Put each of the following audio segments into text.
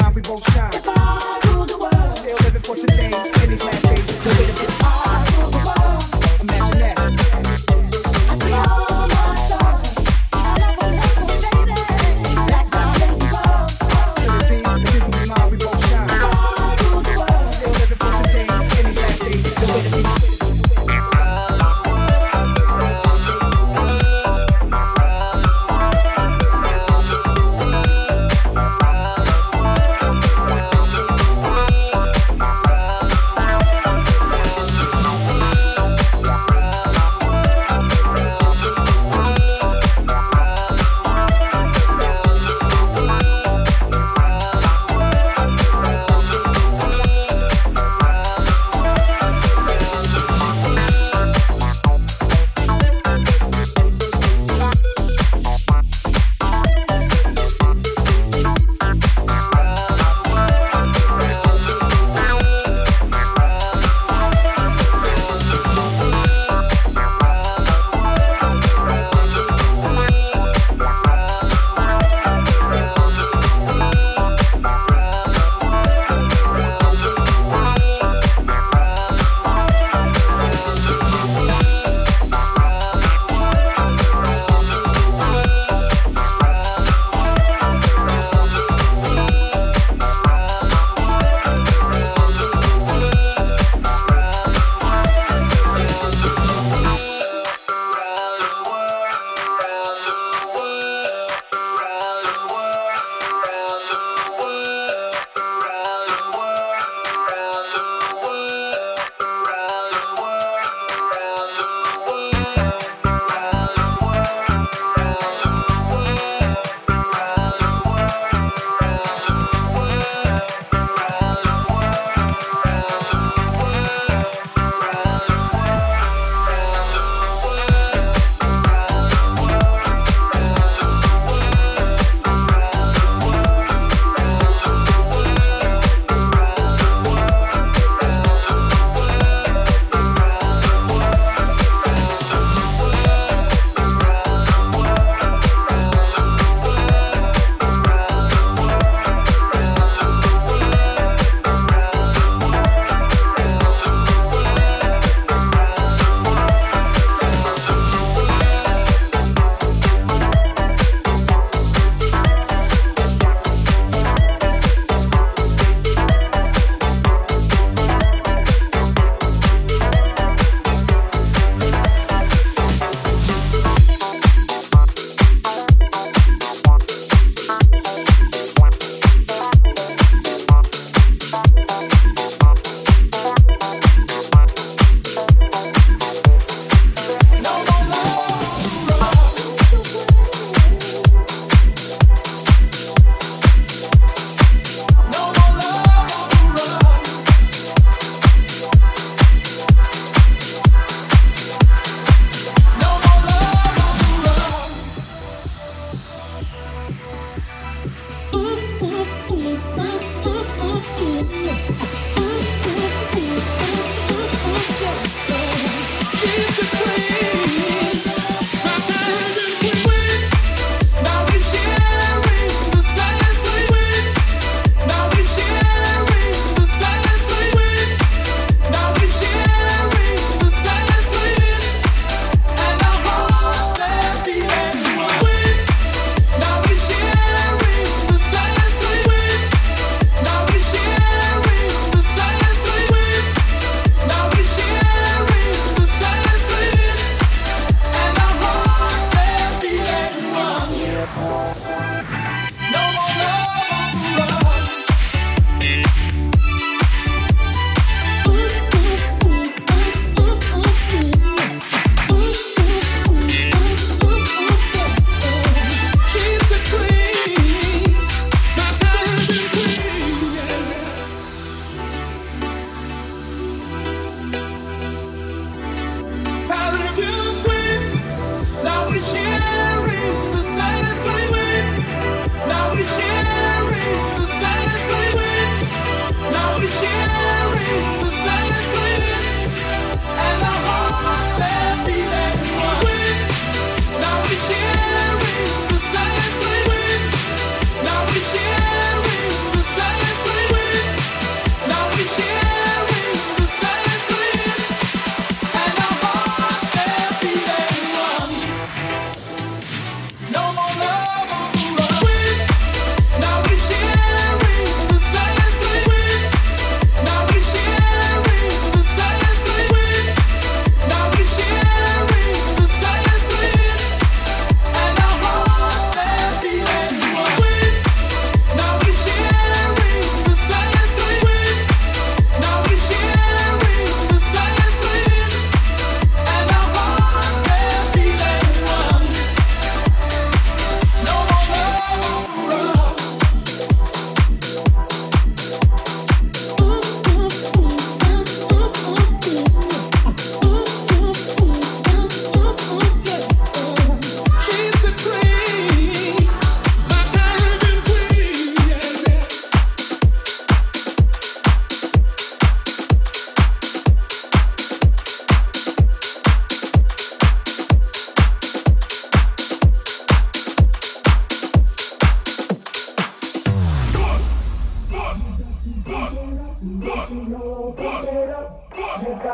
mind, we both shine. If I rule the world, still living for today In these last days until we. If I rule the world, imagine that.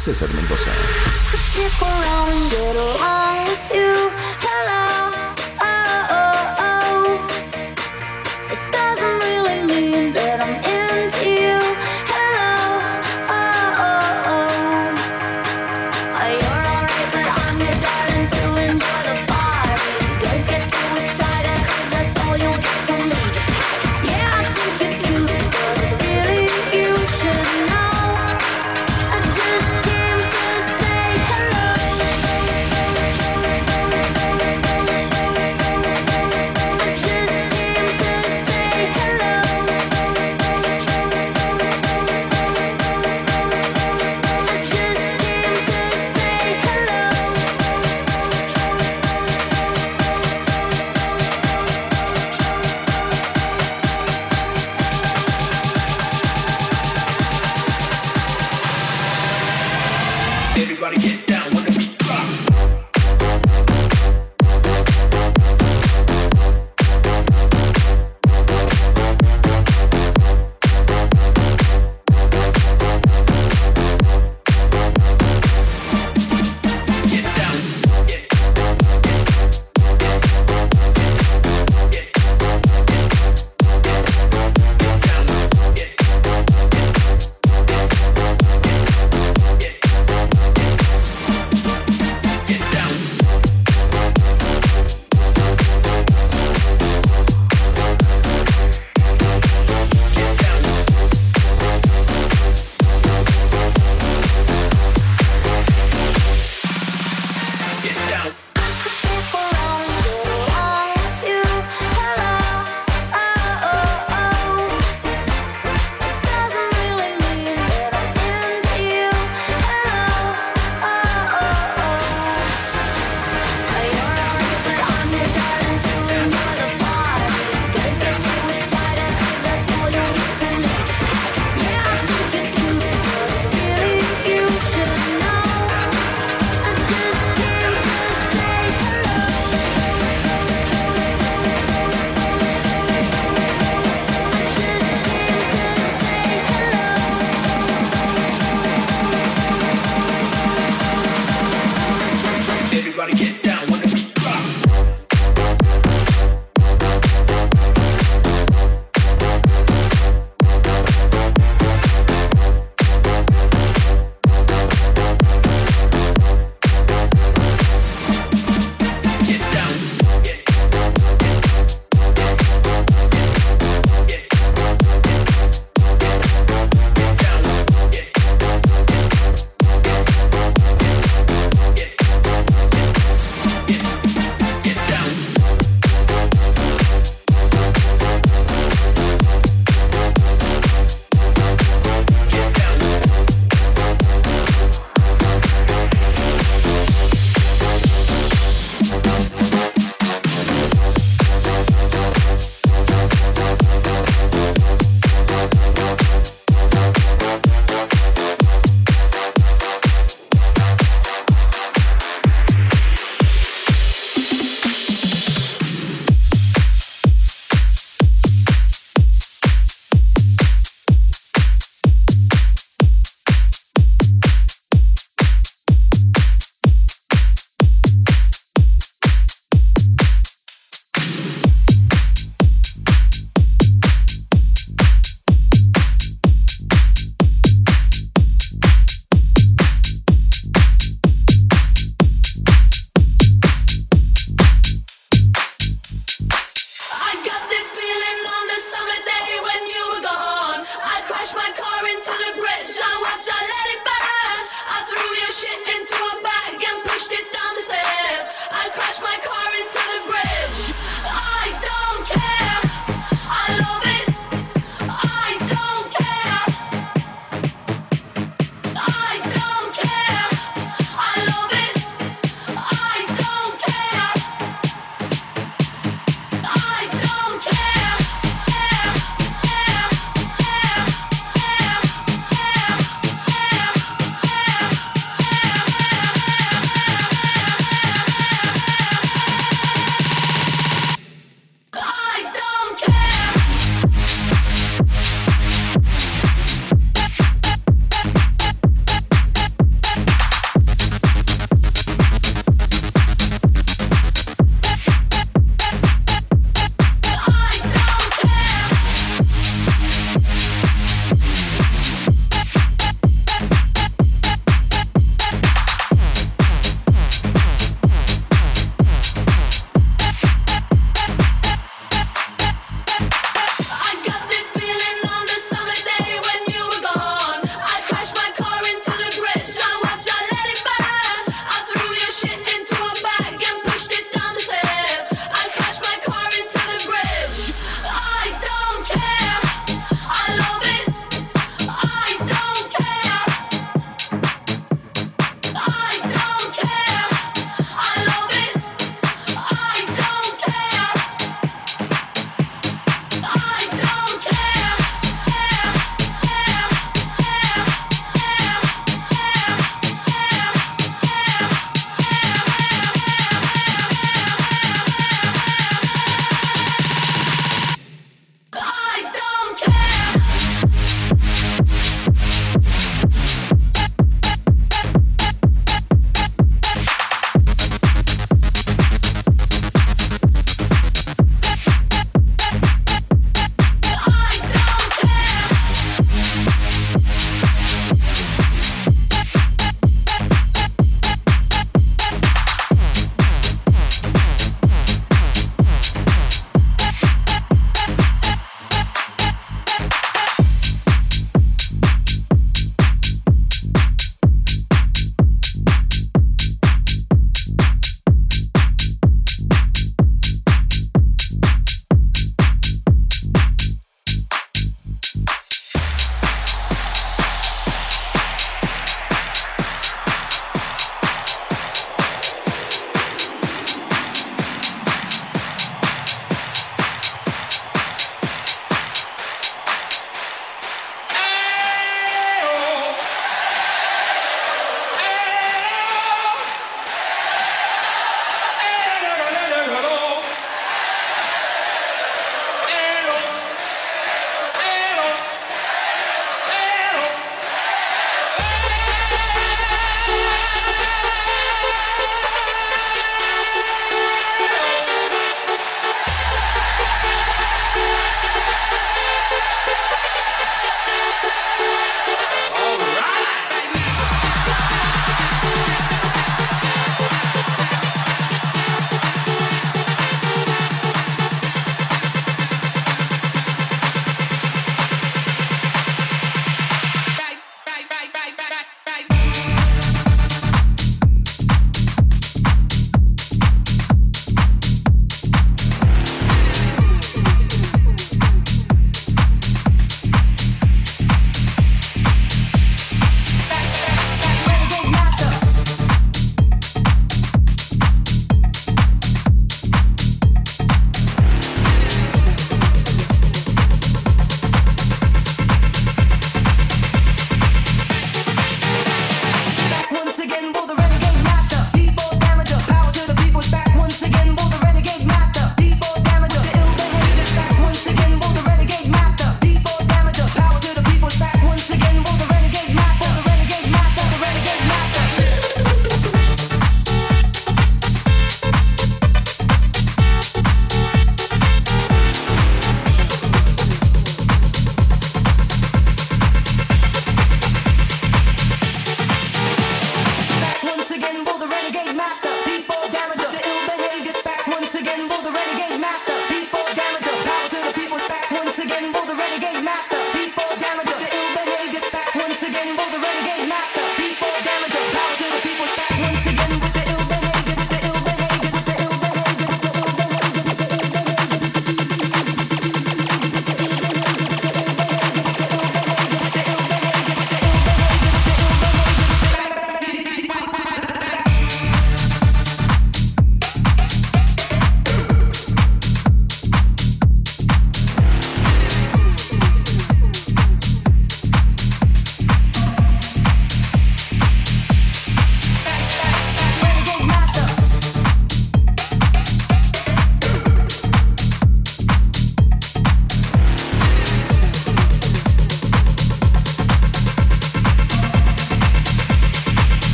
César Mendoza.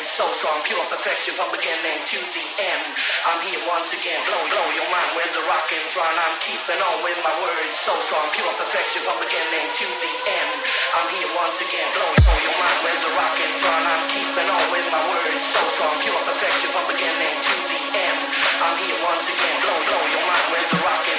feeling so strong, pure perfection from beginning to the end. I'm here once again, blow, blow your mind with the rock and run. I'm keeping on with my words so strong, pure perfection from beginning to the end. I'm here once again, blow, blow your mind with the rock and run. I'm keeping on with my words so strong, pure perfection from beginning to the end. I'm here once again, blow, blow your mind with the rock